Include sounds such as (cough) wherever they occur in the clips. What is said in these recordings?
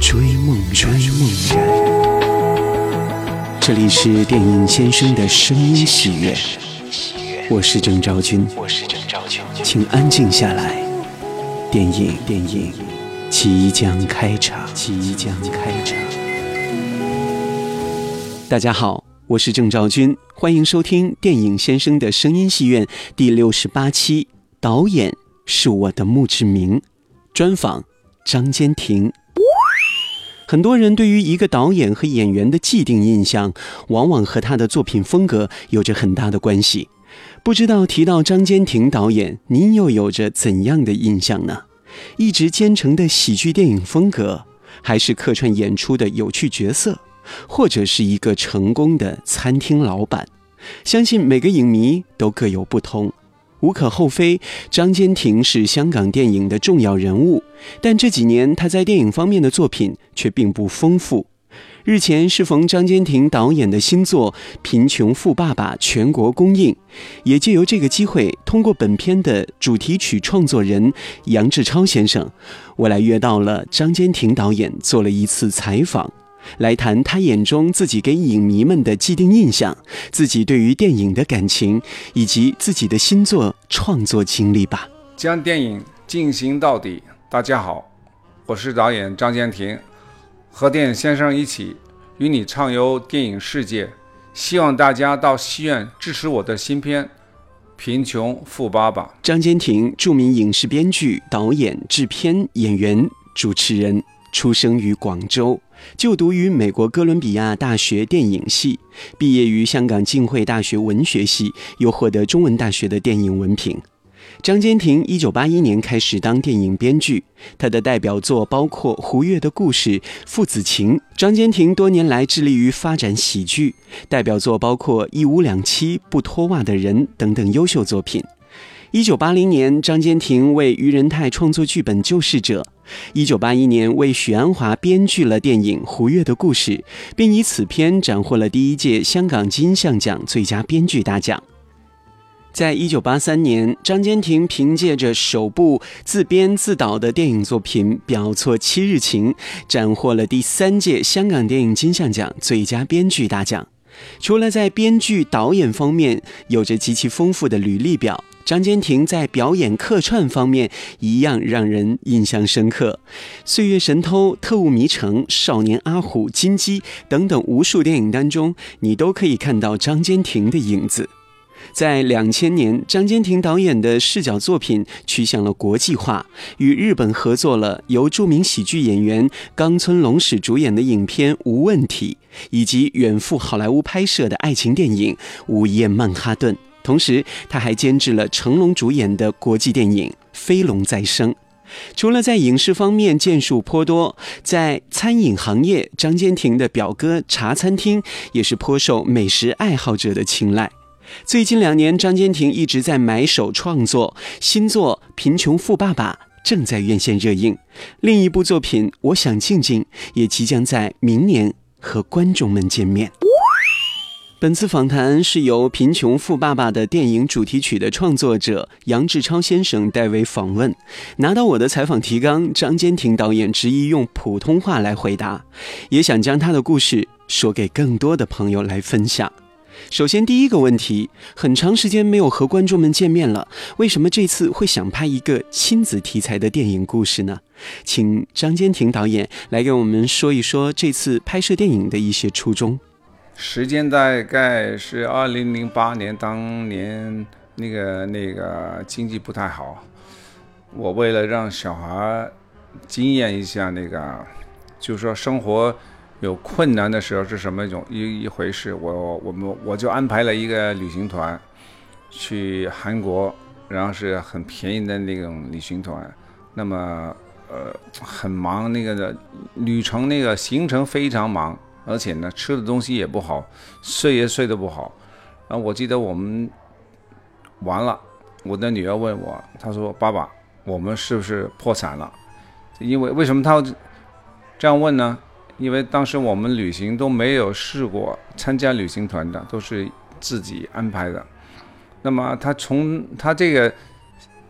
追梦追梦人，这里是电影先生的声音喜悦，我是郑昭君，请安静下来，电影电影即将开场，即将开场。大家好，我是郑昭君，欢迎收听电影先生的声音戏院第六十八期，导演是我的墓志铭，专访张坚庭。很多人对于一个导演和演员的既定印象，往往和他的作品风格有着很大的关系。不知道提到张坚庭导演，您又有着怎样的印象呢？一直坚承的喜剧电影风格，还是客串演出的有趣角色，或者是一个成功的餐厅老板？相信每个影迷都各有不同。无可厚非，张坚庭是香港电影的重要人物，但这几年他在电影方面的作品却并不丰富。日前适逢张坚庭导演的新作《贫穷富爸爸》全国公映，也借由这个机会，通过本片的主题曲创作人杨志超先生，我来约到了张坚庭导演做了一次采访。来谈他眼中自己给影迷们的既定印象，自己对于电影的感情，以及自己的新作创作经历吧。将电影进行到底。大家好，我是导演张坚庭，和电影先生一起与你畅游电影世界。希望大家到戏院支持我的新片《贫穷富爸爸》。张坚庭，著名影视编剧、导演、制片、演员、主持人，出生于广州。就读于美国哥伦比亚大学电影系，毕业于香港浸会大学文学系，又获得中文大学的电影文凭。张坚庭一九八一年开始当电影编剧，他的代表作包括《胡月的故事》《父子情》。张坚庭多年来致力于发展喜剧，代表作包括《一屋两妻》《不脱袜的人》等等优秀作品。一九八零年，张坚庭为于仁泰创作剧本《救世者》；一九八一年，为许鞍华编剧了电影《胡月的故事》，并以此片斩获了第一届香港金像奖最佳编剧大奖。在一九八三年，张坚庭凭借着首部自编自导的电影作品《表错七日情》，斩获了第三届香港电影金像奖最佳编剧大奖。除了在编剧、导演方面有着极其丰富的履历表。张坚庭在表演客串方面一样让人印象深刻，《岁月神偷》《特务迷城》《少年阿虎》《金鸡》等等无数电影当中，你都可以看到张坚庭的影子。在两千年，张坚庭导演的视角作品趋向了国际化，与日本合作了由著名喜剧演员冈村龙史主演的影片《无问题》，以及远赴好莱坞拍摄的爱情电影《午夜曼哈顿》。同时，他还监制了成龙主演的国际电影《飞龙再生》。除了在影视方面建树颇多，在餐饮行业，张坚庭的表哥茶餐厅也是颇受美食爱好者的青睐。最近两年，张坚庭一直在埋首创作新作《贫穷富爸爸》，正在院线热映。另一部作品《我想静静》也即将在明年和观众们见面。本次访谈是由《贫穷富爸爸》的电影主题曲的创作者杨志超先生代为访问。拿到我的采访提纲，张坚庭导演执意用普通话来回答，也想将他的故事说给更多的朋友来分享。首先，第一个问题，很长时间没有和观众们见面了，为什么这次会想拍一个亲子题材的电影故事呢？请张坚庭导演来给我们说一说这次拍摄电影的一些初衷。时间大概是二零零八年，当年那个那个经济不太好，我为了让小孩经验一下那个，就是说生活有困难的时候是什么一种一一回事，我我们我就安排了一个旅行团去韩国，然后是很便宜的那种旅行团，那么呃很忙，那个的旅程那个行程非常忙，而且呢吃的东西也不好，睡也睡得不好。然后我记得我们完了，我的女儿问我，她说：“爸爸，我们是不是破产了？”因为为什么她这样问呢？因为当时我们旅行都没有试过参加旅行团的，都是自己安排的。那么他从他这个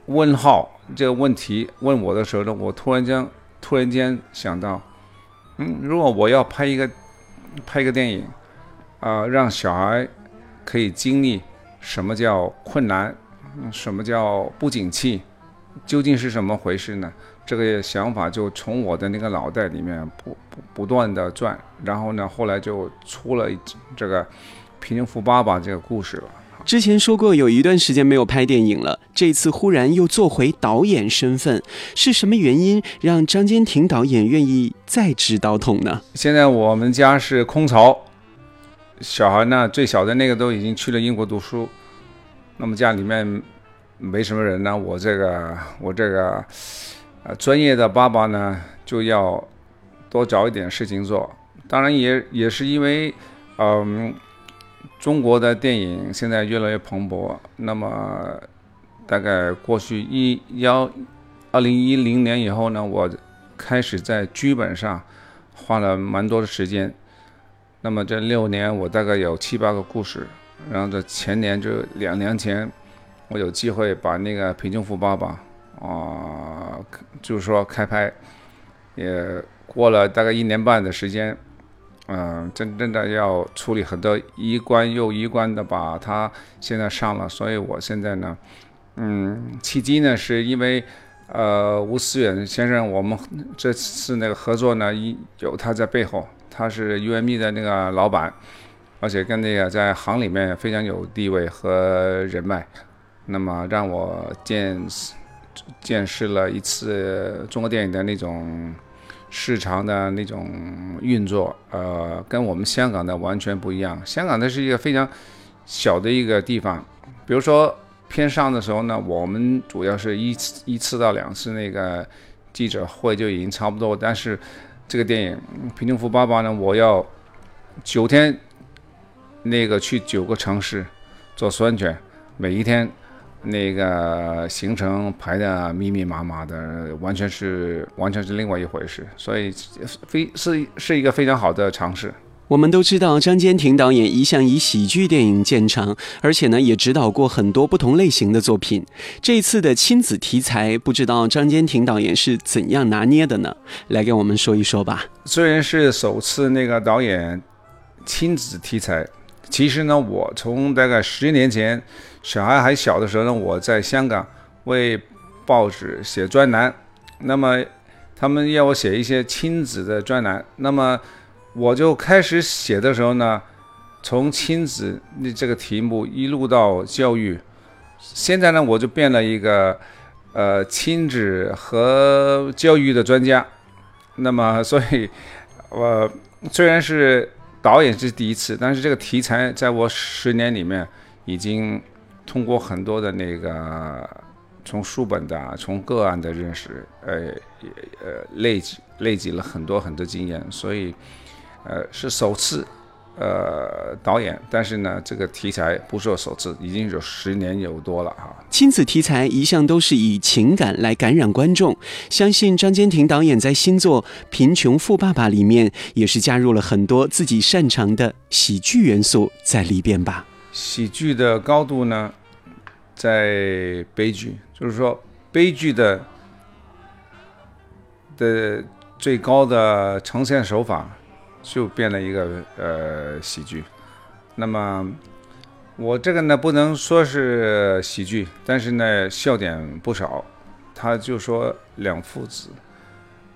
问号这个问题问我的时候呢，我突然间突然间想到，嗯，如果我要拍一个拍个电影，啊，让小孩可以经历什么叫困难，什么叫不景气，究竟是什么回事呢？这个想法就从我的那个脑袋里面不不不断的转，然后呢，后来就出了这个《贫穷富爸爸》这个故事了。之前说过有一段时间没有拍电影了，这次忽然又做回导演身份，是什么原因让张坚庭导演愿意再执导筒呢？现在我们家是空巢，小孩呢最小的那个都已经去了英国读书，那么家里面没什么人呢，我这个我这个。呃，专业的爸爸呢，就要多找一点事情做。当然，也也是因为，嗯，中国的电影现在越来越蓬勃。那么，大概过去一幺二零一零年以后呢，我开始在剧本上花了蛮多的时间。那么这六年，我大概有七八个故事。然后这前年就两年前，我有机会把那个《贫穷富爸爸》。啊，就是说开拍，也过了大概一年半的时间，嗯，真正的要处理很多一关又一关的把它现在上了，所以我现在呢，嗯，契机呢是因为呃吴思远先生，我们这次那个合作呢，一有他在背后，他是 UME 的那个老板，而且跟那个在行里面非常有地位和人脉，那么让我见识。见识了一次中国电影的那种市场的那种运作，呃，跟我们香港的完全不一样。香港的是一个非常小的一个地方，比如说片上的时候呢，我们主要是一次一次到两次那个记者会就已经差不多。但是这个电影《贫穷富爸爸》呢，我要九天那个去九个城市做宣传，每一天。那个行程排的密密麻麻的，完全是完全是另外一回事，所以非是是一个非常好的尝试。我们都知道张坚庭导演一向以喜剧电影见长，而且呢也指导过很多不同类型的作品。这次的亲子题材，不知道张坚庭导演是怎样拿捏的呢？来给我们说一说吧。虽然是首次那个导演亲子题材。其实呢，我从大概十年前小孩还小的时候呢，我在香港为报纸写专栏，那么他们要我写一些亲子的专栏，那么我就开始写的时候呢，从亲子那这个题目一路到教育，现在呢我就变了一个呃亲子和教育的专家，那么所以，我虽然是。导演是第一次，但是这个题材在我十年里面已经通过很多的那个从书本的、从个案的认识，呃，呃，累积累积了很多很多经验，所以，呃，是首次。呃，导演，但是呢，这个题材不是首次，已经有十年有多了哈。亲子题材一向都是以情感来感染观众，相信张坚庭导演在新作《贫穷富爸爸》里面也是加入了很多自己擅长的喜剧元素在里边吧。喜剧的高度呢，在悲剧，就是说悲剧的的最高的呈现手法。就变了一个呃喜剧，那么我这个呢不能说是喜剧，但是呢笑点不少。他就说两父子，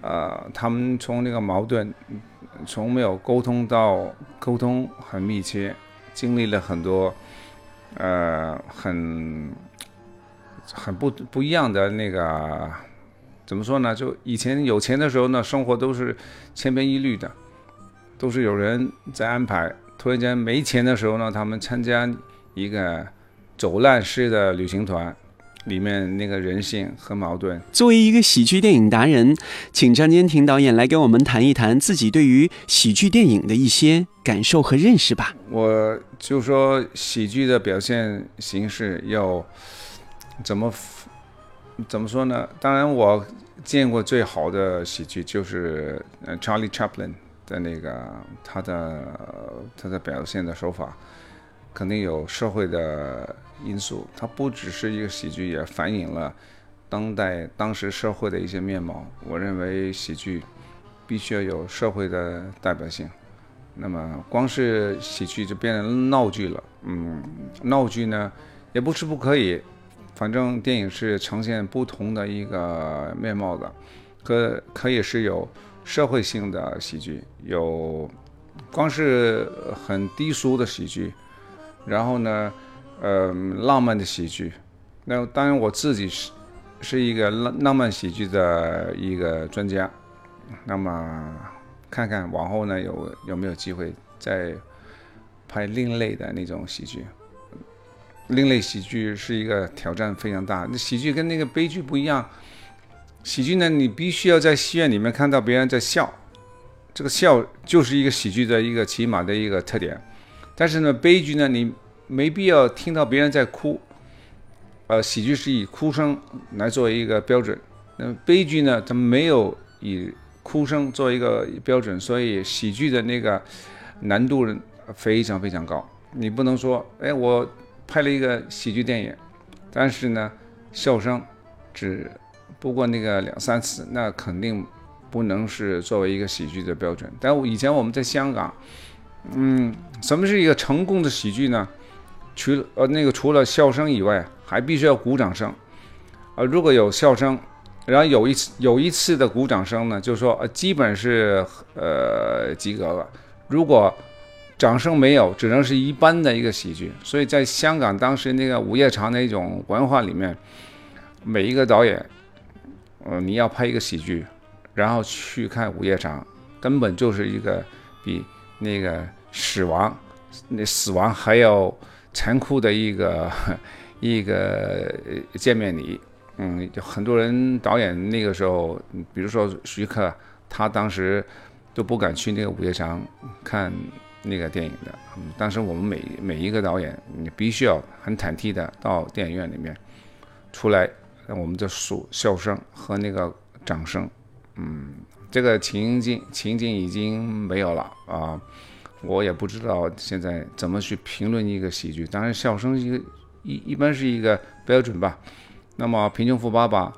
呃，他们从那个矛盾，从没有沟通到沟通很密切，经历了很多呃很很不不一样的那个怎么说呢？就以前有钱的时候呢，生活都是千篇一律的。都是有人在安排。突然间没钱的时候呢，他们参加一个走烂式的旅行团，里面那个人性和矛盾。作为一个喜剧电影达人，请张坚庭导演来给我们谈一谈自己对于喜剧电影的一些感受和认识吧。我就说喜剧的表现形式要怎么怎么说呢？当然，我见过最好的喜剧就是呃 Charlie Chaplin 的那个他的他的表现的手法，肯定有社会的。因素，它不只是一个喜剧，也反映了当代当时社会的一些面貌。我认为喜剧必须要有社会的代表性。那么，光是喜剧就变成闹剧了。嗯，闹剧呢也不是不可以，反正电影是呈现不同的一个面貌的。可可以是有社会性的喜剧，有光是很低俗的喜剧，然后呢？呃，浪漫的喜剧，那当然我自己是是一个浪浪漫喜剧的一个专家。那么看看往后呢有有没有机会再拍另类的那种喜剧。另类喜剧是一个挑战非常大。那喜剧跟那个悲剧不一样，喜剧呢你必须要在戏院里面看到别人在笑，这个笑就是一个喜剧的一个起码的一个特点。但是呢，悲剧呢你。没必要听到别人在哭，呃，喜剧是以哭声来作为一个标准，那悲剧呢，它没有以哭声作为一个标准，所以喜剧的那个难度非常非常高。你不能说，哎，我拍了一个喜剧电影，但是呢，笑声只不过那个两三次，那肯定不能是作为一个喜剧的标准。但以前我们在香港，嗯，什么是一个成功的喜剧呢？除呃那个除了笑声以外，还必须要鼓掌声，呃如果有笑声，然后有一次有一次的鼓掌声呢，就是说呃基本是呃及格了。如果掌声没有，只能是一般的一个喜剧。所以在香港当时那个午夜场那种文化里面，每一个导演，呃你要拍一个喜剧，然后去看午夜场，根本就是一个比那个死亡那死亡还要。残酷的一个 (laughs) 一个见面礼，嗯，就很多人导演那个时候，比如说徐克，他当时都不敢去那个午夜场看那个电影的。嗯当时我们每每一个导演，你必须要很忐忑的到电影院里面出来，我们的数笑声和那个掌声，嗯，这个情景情景已经没有了啊。我也不知道现在怎么去评论一个喜剧，当然笑声一个一一般是一个标准吧。那么《贫穷富爸爸》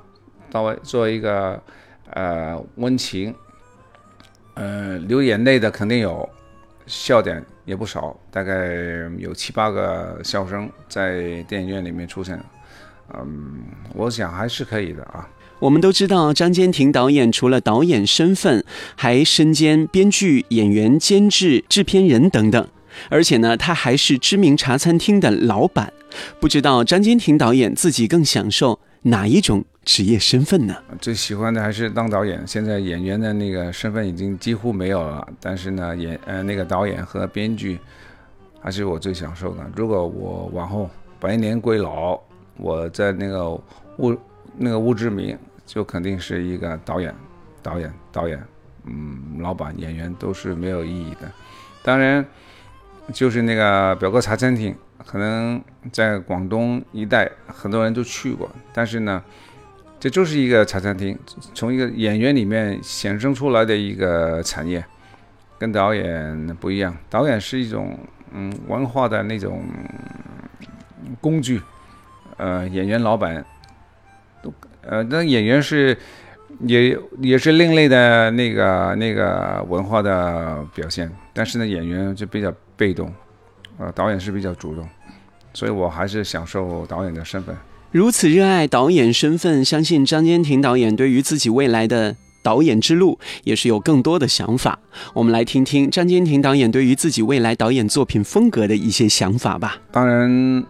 作为作为一个呃温情，呃流眼泪的肯定有，笑点也不少，大概有七八个笑声在电影院里面出现，嗯，我想还是可以的啊。我们都知道，张坚庭导演除了导演身份，还身兼编剧、演员、监制、制片人等等。而且呢，他还是知名茶餐厅的老板。不知道张坚庭导演自己更享受哪一种职业身份呢？最喜欢的还是当导演。现在演员的那个身份已经几乎没有了，但是呢，演呃那个导演和编剧还是我最享受的。如果我往后百年归老，我在那个物那个物之名。就肯定是一个导演，导演，导演，嗯，老板、演员都是没有意义的。当然，就是那个表哥茶餐厅，可能在广东一带很多人都去过。但是呢，这就是一个茶餐厅，从一个演员里面衍生出来的一个产业，跟导演不一样。导演是一种嗯文化的那种工具，呃，演员、老板。呃，那演员是也也是另类的那个那个文化的表现，但是呢，演员就比较被动，呃，导演是比较主动，所以我还是享受导演的身份。如此热爱导演身份，相信张坚庭导演对于自己未来的导演之路也是有更多的想法。我们来听听张坚庭导演对于自己未来导演作品风格的一些想法吧。当然，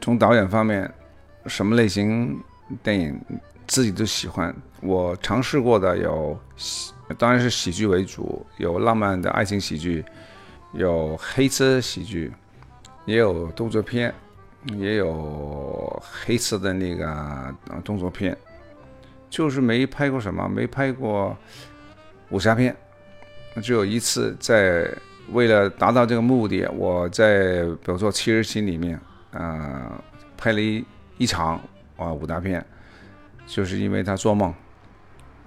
从导演方面，什么类型？电影自己都喜欢，我尝试过的有，当然是喜剧为主，有浪漫的爱情喜剧，有黑色喜剧，也有动作片，也有黑色的那个动作片，就是没拍过什么，没拍过武侠片。只有一次，在为了达到这个目的，我在比如说《七日行》里面，呃，拍了一一场啊武打片，就是因为他做梦，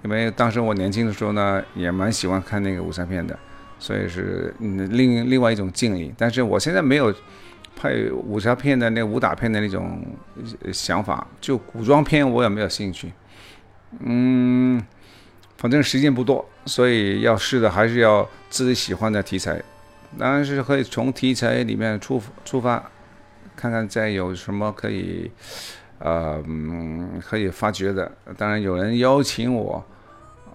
因为当时我年轻的时候呢，也蛮喜欢看那个武侠片的，所以是另另外一种经历。但是我现在没有拍武侠片的那武打片的那种想法，就古装片我也没有兴趣，嗯。反正时间不多，所以要试的还是要自己喜欢的题材，当然是可以从题材里面出出发，看看再有什么可以，呃，可以发掘的。当然有人邀请我，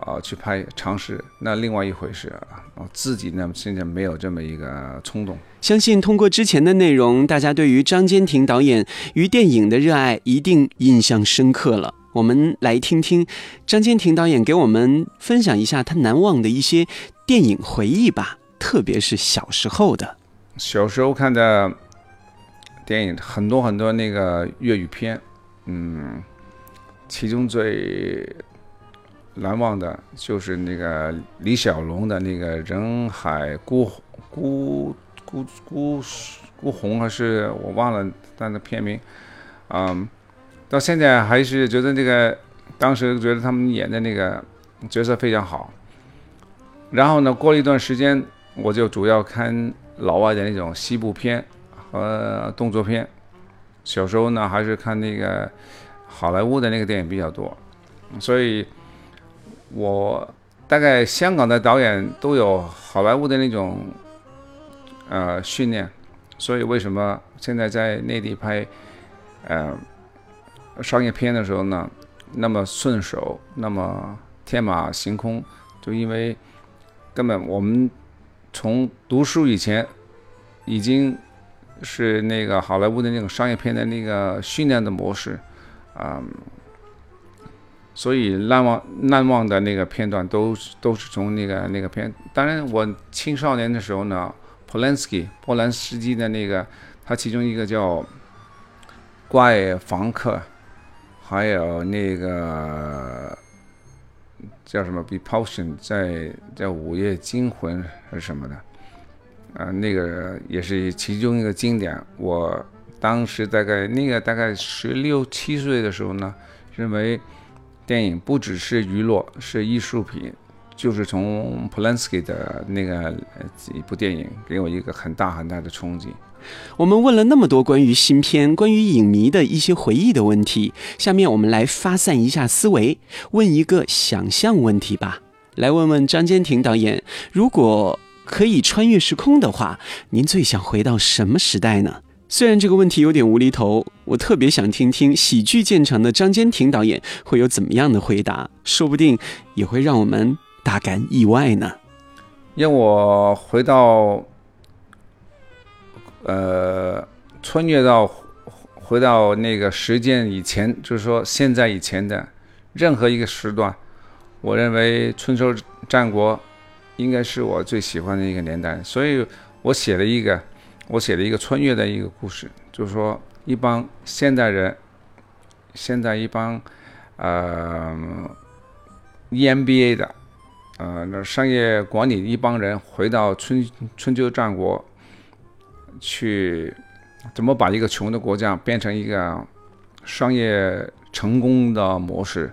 啊，去拍尝试，那另外一回事啊。自己呢，现在没有这么一个冲动。相信通过之前的内容，大家对于张坚庭导演与电影的热爱一定印象深刻了。我们来听听张坚庭导演给我们分享一下他难忘的一些电影回忆吧，特别是小时候的。小时候看的电影很多很多，那个粤语片，嗯，其中最难忘的就是那个李小龙的那个《人海孤孤孤孤孤鸿》，还是我忘了他的片名，嗯。到现在还是觉得那个，当时觉得他们演的那个角色非常好。然后呢，过了一段时间，我就主要看老外的那种西部片和动作片。小时候呢，还是看那个好莱坞的那个电影比较多。所以，我大概香港的导演都有好莱坞的那种呃训练。所以为什么现在在内地拍呃？商业片的时候呢，那么顺手，那么天马行空，就因为根本我们从读书以前已经是那个好莱坞的那种商业片的那个训练的模式啊，所以难忘难忘的那个片段都都是从那个那个片。当然，我青少年的时候呢，Polanski 波兰斯基的那个，他其中一个叫《怪房客》。还有那个叫什么《Repulsion》在叫《午夜惊魂》还是什么的，啊，那个也是其中一个经典。我当时大概那个大概十六七岁的时候呢，认为电影不只是娱乐，是艺术品。就是从 Polanski 的那个一部电影给我一个很大很大的冲击。我们问了那么多关于新片、关于影迷的一些回忆的问题，下面我们来发散一下思维，问一个想象问题吧。来问问张坚庭导演，如果可以穿越时空的话，您最想回到什么时代呢？虽然这个问题有点无厘头，我特别想听听喜剧见长的张坚庭导演会有怎么样的回答，说不定也会让我们。大感意外呢？让我回到，呃，穿越到回到那个时间以前，就是说现在以前的任何一个时段，我认为春秋战国应该是我最喜欢的一个年代，所以我写了一个，我写了一个穿越的一个故事，就是说一帮现代人，现在一帮呃 EMBA 的。呃，那商业管理一帮人回到春春秋战国，去怎么把一个穷的国家变成一个商业成功的模式？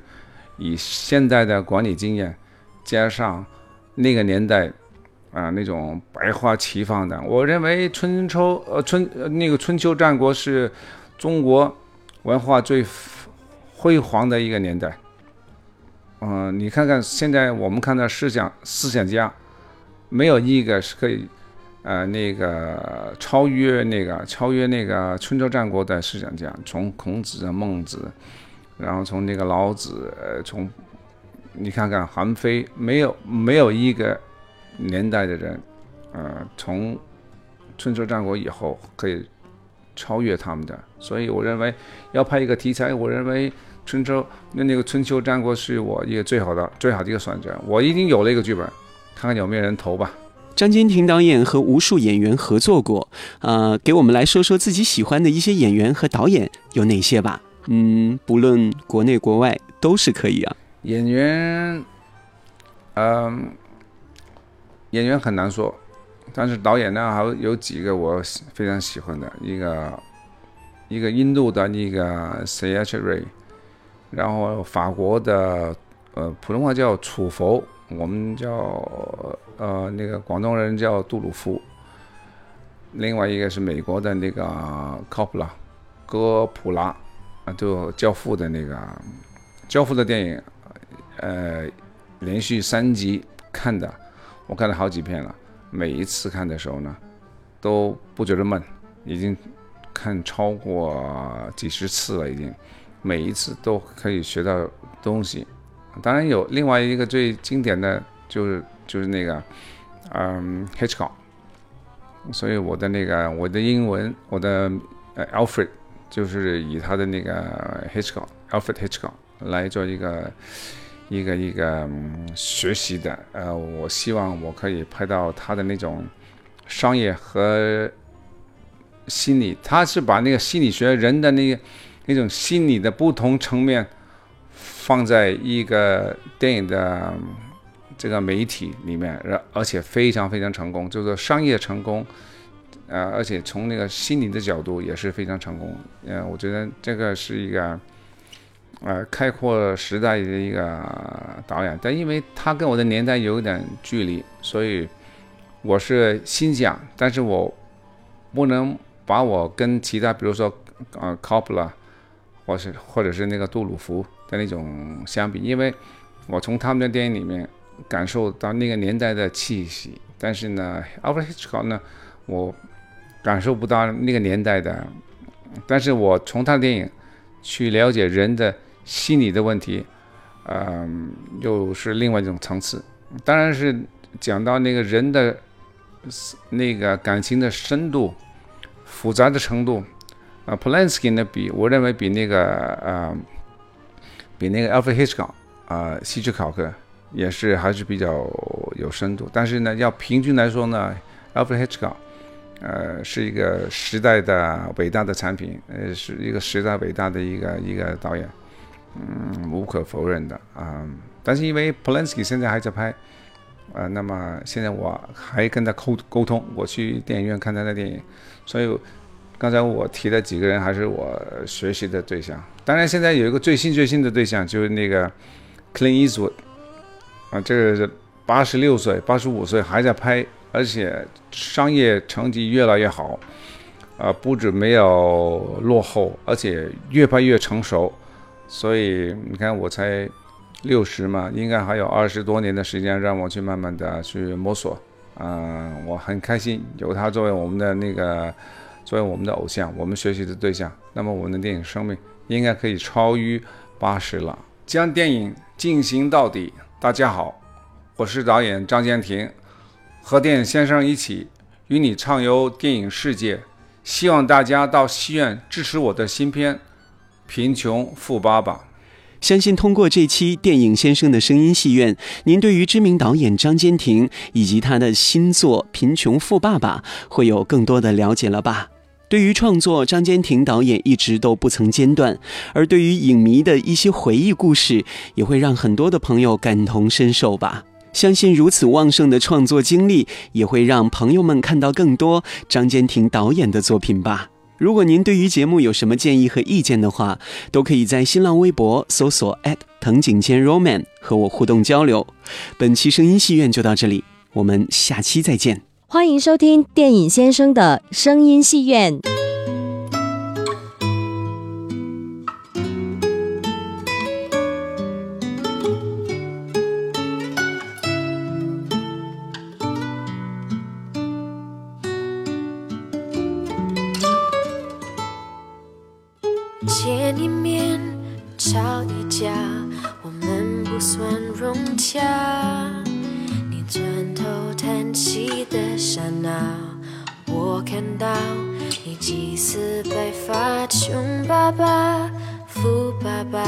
以现在的管理经验，加上那个年代啊那种百花齐放的，我认为春秋呃春那个春秋战国是中国文化最辉煌的一个年代。嗯，你看看现在我们看到思想思想家，没有一个是可以，呃，那个超越那个超越那个春秋战国的思想家，从孔子、孟子，然后从那个老子，呃，从你看看韩非，没有没有一个年代的人，呃，从春秋战国以后可以超越他们的。所以我认为要拍一个题材，我认为。春秋那那个春秋战国是我一个最好的最好的一个选择，我已经有了一个剧本，看看有没有人投吧。张坚庭导演和无数演员合作过，呃，给我们来说说自己喜欢的一些演员和导演有哪些吧。嗯，不论国内国外都是可以啊。演员，嗯，演员很难说，但是导演呢，还有几个我非常喜欢的，一个一个印度的那个 C.H. Ray，然后法国的，呃，普通话叫楚佛，我们叫呃那个广东人叫杜鲁夫，另外一个是美国的那个 Copla，哥普拉。啊，就《教父》的那个《教父》的电影，呃，连续三集看的，我看了好几遍了。每一次看的时候呢，都不觉得闷，已经看超过几十次了，已经，每一次都可以学到东西。当然有另外一个最经典的就是就是那个，嗯，Hitchcock。所以我的那个我的英文，我的呃 Alfred。就是以他的那个 Hitchcock，Alfred Hitchcock 来做一个一个一个学习的。呃，我希望我可以拍到他的那种商业和心理。他是把那个心理学人的那个那种心理的不同层面放在一个电影的这个媒体里面，而而且非常非常成功，就是商业成功。呃，而且从那个心理的角度也是非常成功。嗯，我觉得这个是一个，呃，开阔时代的一个导演。但因为他跟我的年代有点距离，所以我是欣赏，但是我不能把我跟其他，比如说呃 c o p l a 或是或者是那个杜鲁夫的那种相比，因为我从他们的电影里面感受到那个年代的气息。但是呢，Alfred Hitchcock 呢，我。感受不到那个年代的，但是我从他的电影去了解人的心理的问题，嗯，又是另外一种层次。当然是讲到那个人的那个感情的深度、复杂的程度，啊，Polanski 呢比我认为比那个呃，比那个 a l f r e Hitchcock 啊，希区考克也是还是比较有深度。但是呢，要平均来说呢 a l f r e Hitchcock。呃，是一个时代的伟大的产品，呃，是一个时代伟大的一个一个导演，嗯，无可否认的啊。但是因为 Polanski 现在还在拍，呃，那么现在我还跟他沟沟通，我去电影院看他的电影，所以刚才我提的几个人还是我学习的对象。当然，现在有一个最新最新的对象，就是那个 Clint Eastwood，啊，这个是八十六岁、八十五岁还在拍。而且商业成绩越来越好，啊，不止没有落后，而且越拍越成熟。所以你看，我才六十嘛，应该还有二十多年的时间让我去慢慢的去摸索。嗯，我很开心有他作为我们的那个，作为我们的偶像，我们学习的对象。那么我们的电影生命应该可以超于八十了，将电影进行到底。大家好，我是导演张建庭。和电影先生一起与你畅游电影世界，希望大家到戏院支持我的新片《贫穷富爸爸》。相信通过这期电影先生的声音戏院，您对于知名导演张坚庭以及他的新作《贫穷富爸爸》会有更多的了解了吧？对于创作，张坚庭导演一直都不曾间断，而对于影迷的一些回忆故事，也会让很多的朋友感同身受吧。相信如此旺盛的创作经历，也会让朋友们看到更多张坚庭导演的作品吧。如果您对于节目有什么建议和意见的话，都可以在新浪微博搜索藤井健 roman 和我互动交流。本期声音戏院就到这里，我们下期再见。欢迎收听电影先生的声音戏院。吵一架，我们不算融洽。你转头叹息的刹那，我看到你几丝白发。穷爸爸，富爸爸，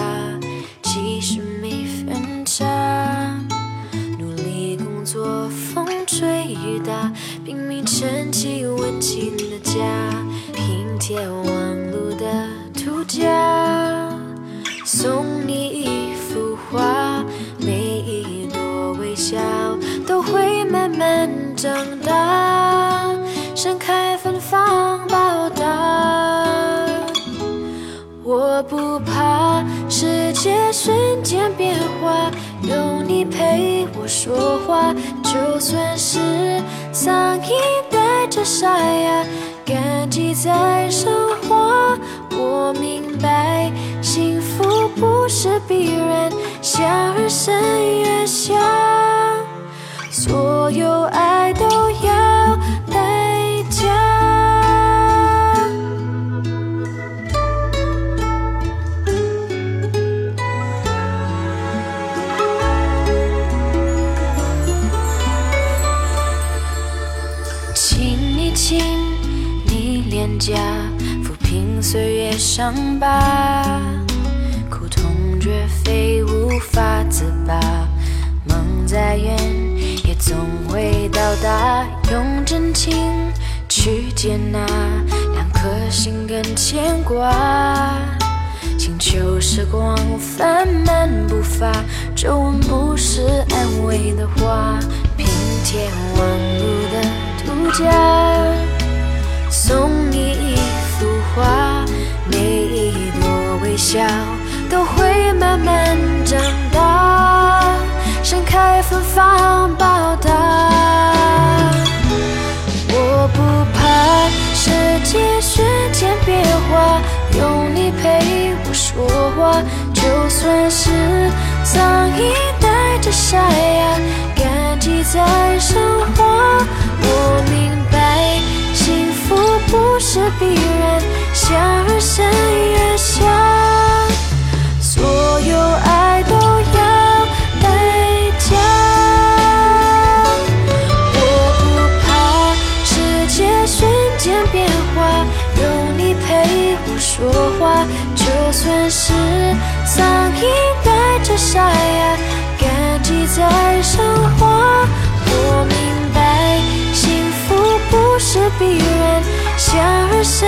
其实没分差。努力工作，风吹雨打，拼命撑起温馨的家，拼贴亡路的涂家。送你一幅画，每一朵微笑都会慢慢长大，盛开芬芳报答。我不怕世界瞬间变化，有你陪我说话，就算是嗓音带着沙哑，感激在生活。我明，不是必然，想而深越想，所有爱都要代价。亲一亲你脸颊，抚平岁月伤疤，法自拔，梦再远也总会到达，用真情。去接纳，两颗心更牵挂。请求时光放慢步伐，皱纹不是安慰的话，拼贴忘路的涂鸦，送你一幅画，每一朵微笑。都会慢慢长大，盛开芬芳报答。我不怕世界瞬间变化，有你陪我说话，就算是苍蝇带着沙哑，感激在生活。我明白，幸福不是必然，想而生越算是苍蝇带着沙哑，感激在生活。我明白，幸福不是必然，想而生